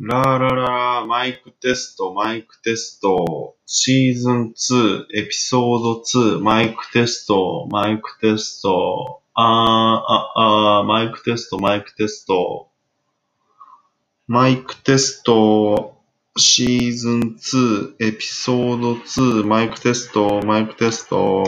ララララ、マイクテスト、マイクテスト、シーズン2、エピソード2、マイクテスト、マイクテスト、あー、あ、あー、マイクテスト、マイクテスト、マイクテスト、シーズン2、エピソード2、マイクテスト、マイクテスト、